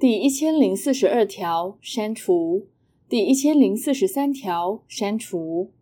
第一千零四十二条删除。第一千零四十三条删除。